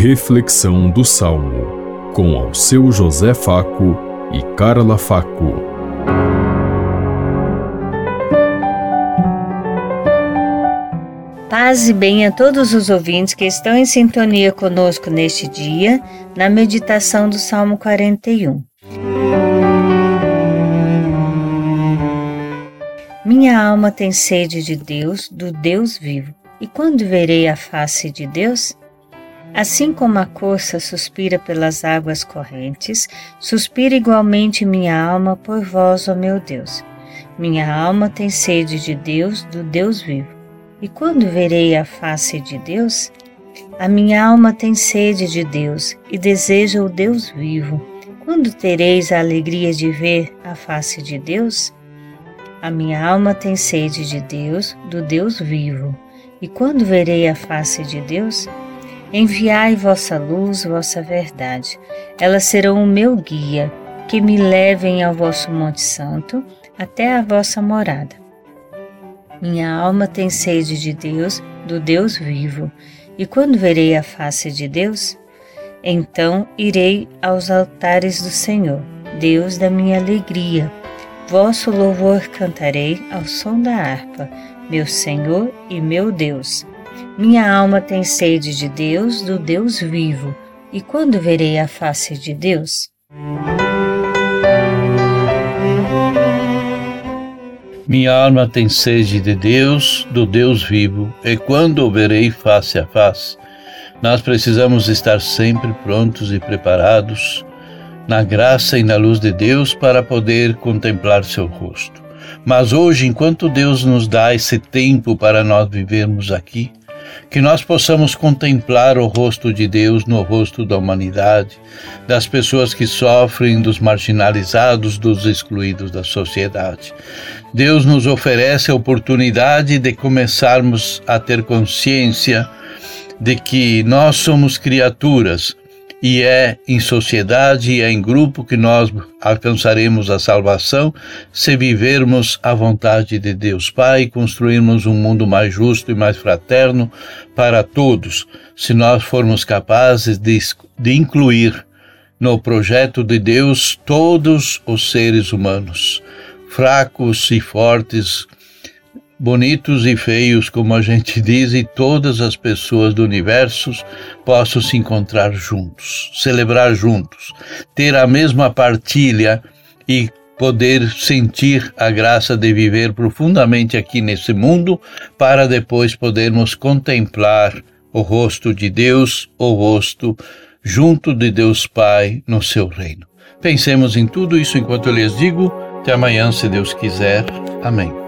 Reflexão do Salmo, com ao seu José Faco e Carla Faco. Paz e bem a todos os ouvintes que estão em sintonia conosco neste dia, na meditação do Salmo 41. Minha alma tem sede de Deus, do Deus vivo. E quando verei a face de Deus? Assim como a corça suspira pelas águas correntes, suspira igualmente minha alma por vós, ó meu Deus. Minha alma tem sede de Deus, do Deus vivo. E quando verei a face de Deus? A minha alma tem sede de Deus e deseja o Deus vivo. Quando tereis a alegria de ver a face de Deus? A minha alma tem sede de Deus, do Deus vivo. E quando verei a face de Deus? Enviai vossa luz, vossa verdade. Elas serão o meu guia, que me levem ao vosso Monte Santo, até a vossa morada. Minha alma tem sede de Deus, do Deus vivo. E quando verei a face de Deus? Então irei aos altares do Senhor, Deus da minha alegria. Vosso louvor cantarei ao som da harpa, meu Senhor e meu Deus. Minha alma tem sede de Deus, do Deus vivo. E quando verei a face de Deus? Minha alma tem sede de Deus, do Deus vivo, e quando o verei face a face? Nós precisamos estar sempre prontos e preparados na graça e na luz de Deus para poder contemplar seu rosto. Mas hoje, enquanto Deus nos dá esse tempo para nós vivermos aqui, que nós possamos contemplar o rosto de Deus no rosto da humanidade, das pessoas que sofrem, dos marginalizados, dos excluídos da sociedade. Deus nos oferece a oportunidade de começarmos a ter consciência de que nós somos criaturas e é em sociedade e é em grupo que nós alcançaremos a salvação se vivermos a vontade de Deus Pai e construirmos um mundo mais justo e mais fraterno para todos, se nós formos capazes de, de incluir no projeto de Deus todos os seres humanos, fracos e fortes, bonitos e feios, como a gente diz, e todas as pessoas do universo possam se encontrar juntos, celebrar juntos, ter a mesma partilha e poder sentir a graça de viver profundamente aqui nesse mundo, para depois podermos contemplar o rosto de Deus, o rosto junto de Deus Pai no seu reino. Pensemos em tudo isso enquanto eu lhes digo. Até amanhã, se Deus quiser. Amém.